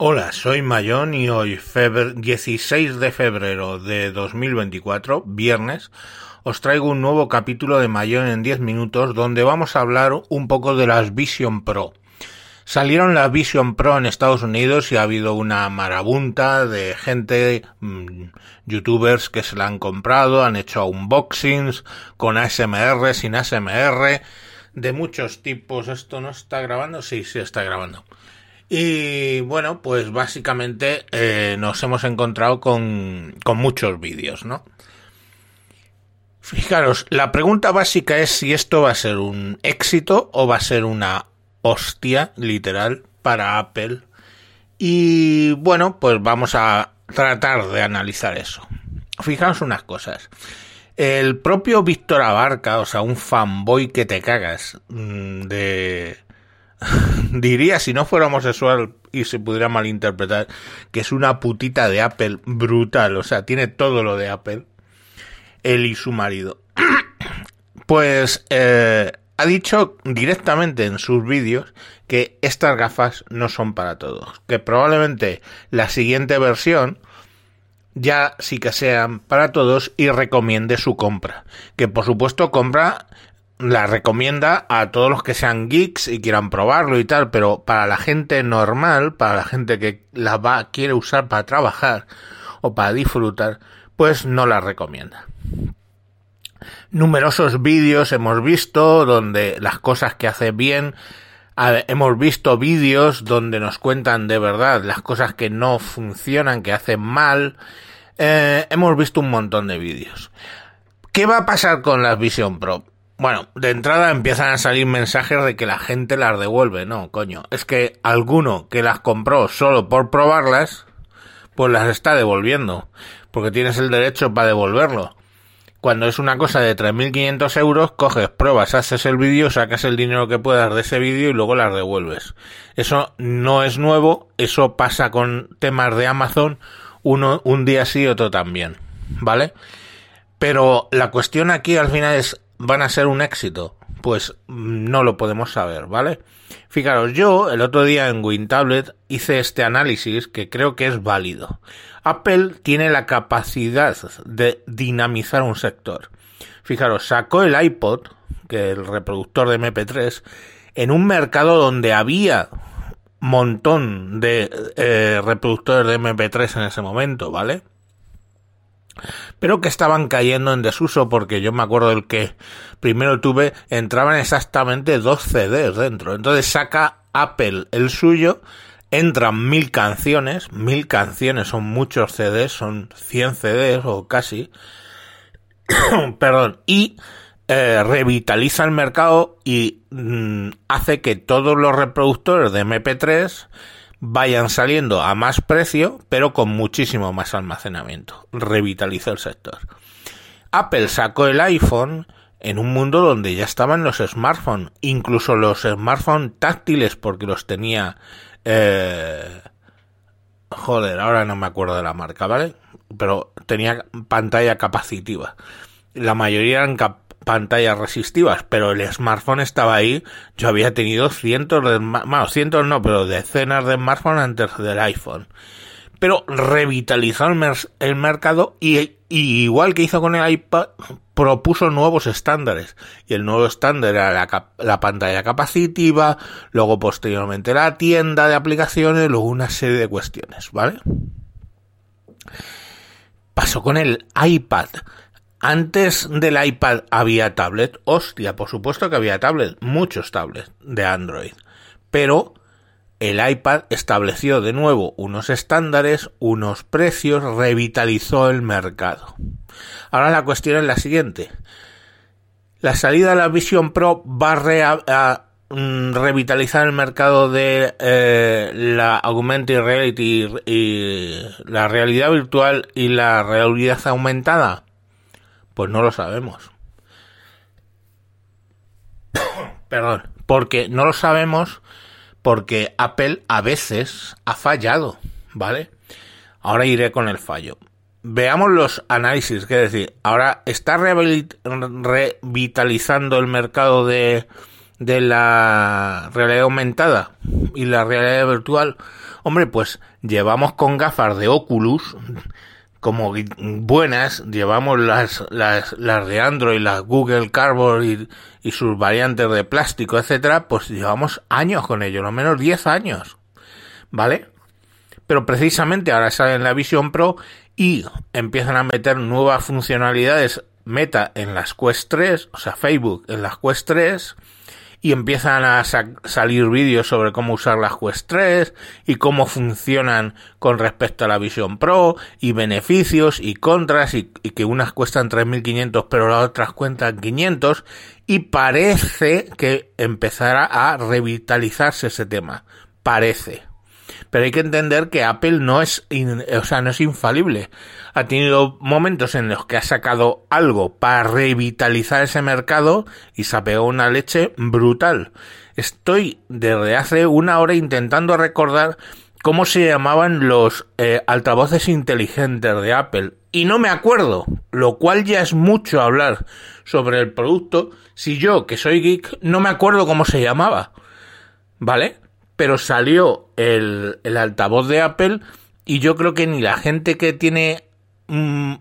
Hola, soy Mayón y hoy, febre 16 de febrero de 2024, viernes, os traigo un nuevo capítulo de Mayón en 10 minutos donde vamos a hablar un poco de las Vision Pro. Salieron las Vision Pro en Estados Unidos y ha habido una marabunta de gente, mmm, youtubers que se la han comprado, han hecho unboxings con ASMR, sin ASMR, de muchos tipos. ¿Esto no está grabando? Sí, sí está grabando. Y bueno, pues básicamente eh, nos hemos encontrado con, con muchos vídeos, ¿no? Fijaros, la pregunta básica es si esto va a ser un éxito o va a ser una hostia, literal, para Apple. Y bueno, pues vamos a tratar de analizar eso. Fijaos unas cosas. El propio Víctor Abarca, o sea, un fanboy que te cagas mm, de diría, si no fuera homosexual y se pudiera malinterpretar, que es una putita de Apple brutal, o sea, tiene todo lo de Apple, él y su marido. pues eh, ha dicho directamente en sus vídeos que estas gafas no son para todos, que probablemente la siguiente versión ya sí que sean para todos y recomiende su compra, que por supuesto compra la recomienda a todos los que sean geeks y quieran probarlo y tal, pero para la gente normal, para la gente que la va, quiere usar para trabajar o para disfrutar, pues no la recomienda. Numerosos vídeos hemos visto donde las cosas que hace bien, hemos visto vídeos donde nos cuentan de verdad las cosas que no funcionan, que hacen mal, eh, hemos visto un montón de vídeos. ¿Qué va a pasar con las Vision Pro? Bueno, de entrada empiezan a salir mensajes de que la gente las devuelve. No, coño. Es que alguno que las compró solo por probarlas, pues las está devolviendo. Porque tienes el derecho para devolverlo. Cuando es una cosa de 3.500 euros, coges, pruebas, haces el vídeo, sacas el dinero que puedas de ese vídeo y luego las devuelves. Eso no es nuevo, eso pasa con temas de Amazon, uno un día sí, otro también. ¿Vale? Pero la cuestión aquí al final es van a ser un éxito? Pues mm, no lo podemos saber, ¿vale? Fijaros, yo el otro día en WinTablet hice este análisis que creo que es válido. Apple tiene la capacidad de dinamizar un sector. Fijaros, sacó el iPod, que es el reproductor de MP3, en un mercado donde había montón de eh, reproductores de MP3 en ese momento, ¿vale? Pero que estaban cayendo en desuso porque yo me acuerdo del que primero tuve, entraban exactamente dos CDs dentro. Entonces saca Apple el suyo, entran mil canciones, mil canciones son muchos CDs, son 100 CDs o casi, perdón, y eh, revitaliza el mercado y mm, hace que todos los reproductores de MP3 vayan saliendo a más precio, pero con muchísimo más almacenamiento. Revitalizó el sector. Apple sacó el iPhone en un mundo donde ya estaban los smartphones, incluso los smartphones táctiles, porque los tenía. Eh, joder, ahora no me acuerdo de la marca, ¿vale? Pero tenía pantalla capacitiva. La mayoría eran pantallas resistivas, pero el smartphone estaba ahí. Yo había tenido cientos de, cientos no, pero decenas de smartphones antes del iPhone. Pero revitalizó el, mercado y, igual que hizo con el iPad, propuso nuevos estándares. Y el nuevo estándar era la, la, pantalla capacitiva, luego posteriormente la tienda de aplicaciones, luego una serie de cuestiones, ¿vale? Pasó con el iPad. Antes del iPad había tablet, hostia, por supuesto que había tablet, muchos tablets de Android, pero el iPad estableció de nuevo unos estándares, unos precios, revitalizó el mercado. Ahora la cuestión es la siguiente. La salida de la Vision Pro va a, mm, revitalizar el mercado de eh, la augmented reality y la realidad virtual y la realidad aumentada pues no lo sabemos. Perdón, porque no lo sabemos porque Apple a veces ha fallado, ¿vale? Ahora iré con el fallo. Veamos los análisis, que decir, ahora está revitalizando el mercado de de la realidad aumentada y la realidad virtual, hombre, pues llevamos con gafas de Oculus como buenas, llevamos las, las, de Android, las Google Cardboard y, y sus variantes de plástico, etcétera, pues llevamos años con ello, lo menos 10 años. ¿Vale? Pero precisamente ahora sale en la Vision Pro y empiezan a meter nuevas funcionalidades Meta en las Quest 3, o sea, Facebook en las Quest 3, y empiezan a salir vídeos sobre cómo usar las Quest 3 y cómo funcionan con respecto a la Vision Pro y beneficios y contras y, y que unas cuestan 3.500 pero las otras cuentan 500 y parece que empezará a revitalizarse ese tema. Parece pero hay que entender que Apple no es, o sea, no es infalible. Ha tenido momentos en los que ha sacado algo para revitalizar ese mercado y se ha pegado una leche brutal. Estoy desde hace una hora intentando recordar cómo se llamaban los eh, altavoces inteligentes de Apple y no me acuerdo, lo cual ya es mucho hablar sobre el producto si yo, que soy geek, no me acuerdo cómo se llamaba. ¿Vale? Pero salió el, altavoz de Apple y yo creo que ni la gente que tiene mm,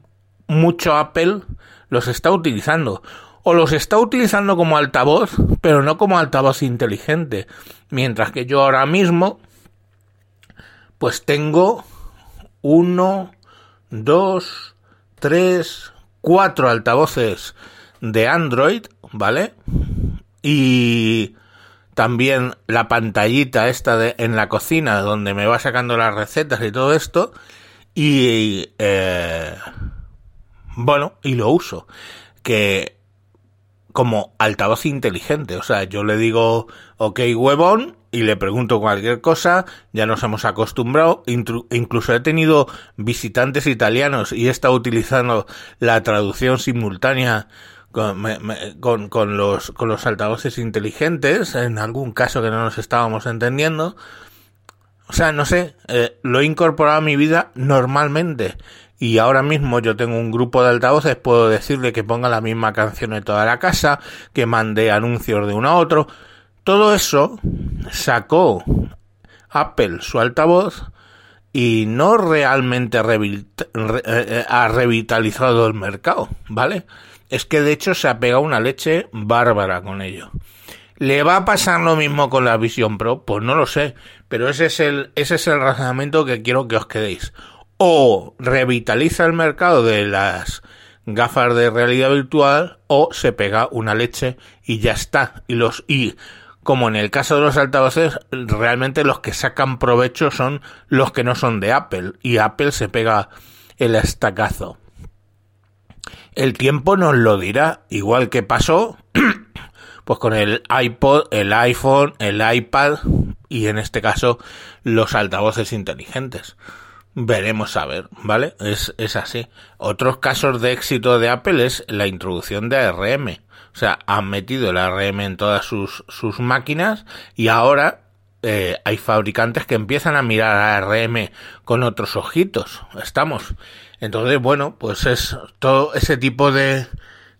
mucho Apple los está utilizando. O los está utilizando como altavoz, pero no como altavoz inteligente. Mientras que yo ahora mismo, pues tengo uno, dos, tres, cuatro altavoces de Android, ¿vale? Y también la pantallita esta de, en la cocina donde me va sacando las recetas y todo esto y eh, bueno y lo uso que como altavoz inteligente. O sea yo le digo ok huevón y le pregunto cualquier cosa ya nos hemos acostumbrado incluso he tenido visitantes italianos y he estado utilizando la traducción simultánea con, con, los, con los altavoces inteligentes, en algún caso que no nos estábamos entendiendo. O sea, no sé, eh, lo he incorporado a mi vida normalmente. Y ahora mismo yo tengo un grupo de altavoces, puedo decirle que ponga la misma canción en toda la casa, que mande anuncios de uno a otro. Todo eso sacó Apple su altavoz y no realmente eh, eh, ha revitalizado el mercado, ¿vale? Es que de hecho se ha pegado una leche bárbara con ello. ¿Le va a pasar lo mismo con la Vision Pro? Pues no lo sé, pero ese es el, ese es el razonamiento que quiero que os quedéis. O revitaliza el mercado de las gafas de realidad virtual o se pega una leche y ya está. Y los, y como en el caso de los altavoces, realmente los que sacan provecho son los que no son de Apple y Apple se pega el estacazo. El tiempo nos lo dirá, igual que pasó pues con el iPod, el iPhone, el iPad y en este caso los altavoces inteligentes. Veremos a ver, ¿vale? Es, es así. Otros casos de éxito de Apple es la introducción de ARM. O sea, han metido el ARM en todas sus, sus máquinas y ahora eh, hay fabricantes que empiezan a mirar a ARM con otros ojitos. Estamos. Entonces, bueno, pues es todo ese tipo de,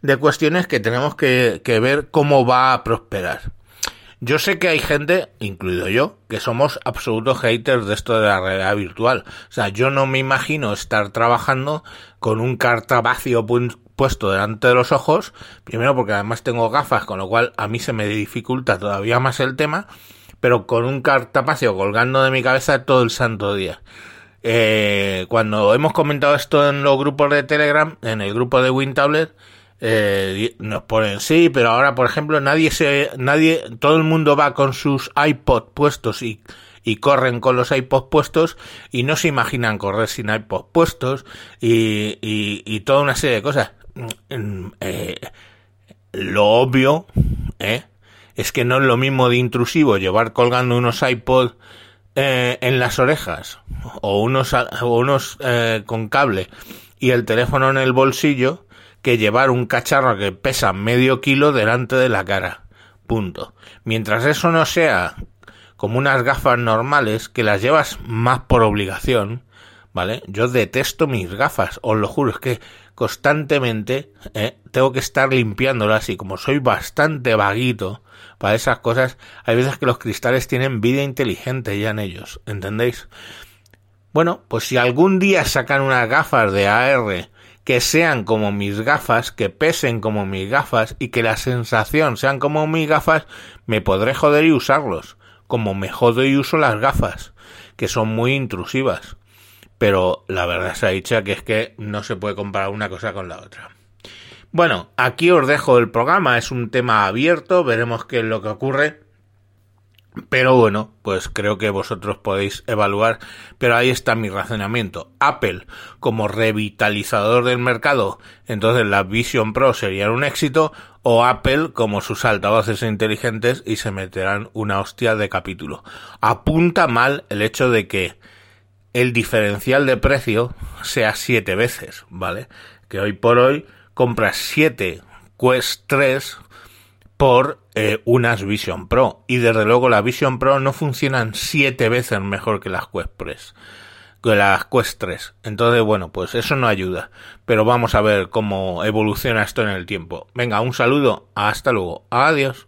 de cuestiones que tenemos que, que ver cómo va a prosperar. Yo sé que hay gente, incluido yo, que somos absolutos haters de esto de la realidad virtual. O sea, yo no me imagino estar trabajando con un cartabacio puesto delante de los ojos, primero porque además tengo gafas, con lo cual a mí se me dificulta todavía más el tema, pero con un cartapacio colgando de mi cabeza todo el santo día. Eh, cuando hemos comentado esto en los grupos de Telegram, en el grupo de WinTablet, eh, nos ponen sí, pero ahora, por ejemplo, nadie se, nadie, todo el mundo va con sus iPod puestos y, corren con los iPods puestos y no se imaginan correr sin iPod puestos y, y, y toda una serie de cosas. Mm, eh, lo obvio, ¿eh? Es que no es lo mismo de intrusivo llevar colgando unos iPods eh, en las orejas o unos, o unos eh, con cable y el teléfono en el bolsillo que llevar un cacharro que pesa medio kilo delante de la cara. Punto. Mientras eso no sea como unas gafas normales que las llevas más por obligación, ¿vale? Yo detesto mis gafas, os lo juro, es que constantemente ¿eh? tengo que estar limpiándolas y como soy bastante vaguito para esas cosas, hay veces que los cristales tienen vida inteligente ya en ellos, ¿entendéis? Bueno, pues si algún día sacan unas gafas de AR que sean como mis gafas, que pesen como mis gafas y que la sensación sean como mis gafas, me podré joder y usarlos, como me jodo y uso las gafas, que son muy intrusivas. Pero la verdad se ha dicho que es que no se puede comparar una cosa con la otra. Bueno, aquí os dejo el programa, es un tema abierto, veremos qué es lo que ocurre. Pero bueno, pues creo que vosotros podéis evaluar, pero ahí está mi razonamiento. Apple como revitalizador del mercado, entonces la Vision Pro sería un éxito, o Apple como sus altavoces inteligentes y se meterán una hostia de capítulo. Apunta mal el hecho de que el diferencial de precio sea siete veces, ¿vale? Que hoy por hoy compras siete Quest 3 por eh, unas Vision Pro. Y desde luego las Vision Pro no funcionan siete veces mejor que las Quest Press, que las Quest 3. Entonces, bueno, pues eso no ayuda. Pero vamos a ver cómo evoluciona esto en el tiempo. Venga, un saludo. Hasta luego. Adiós.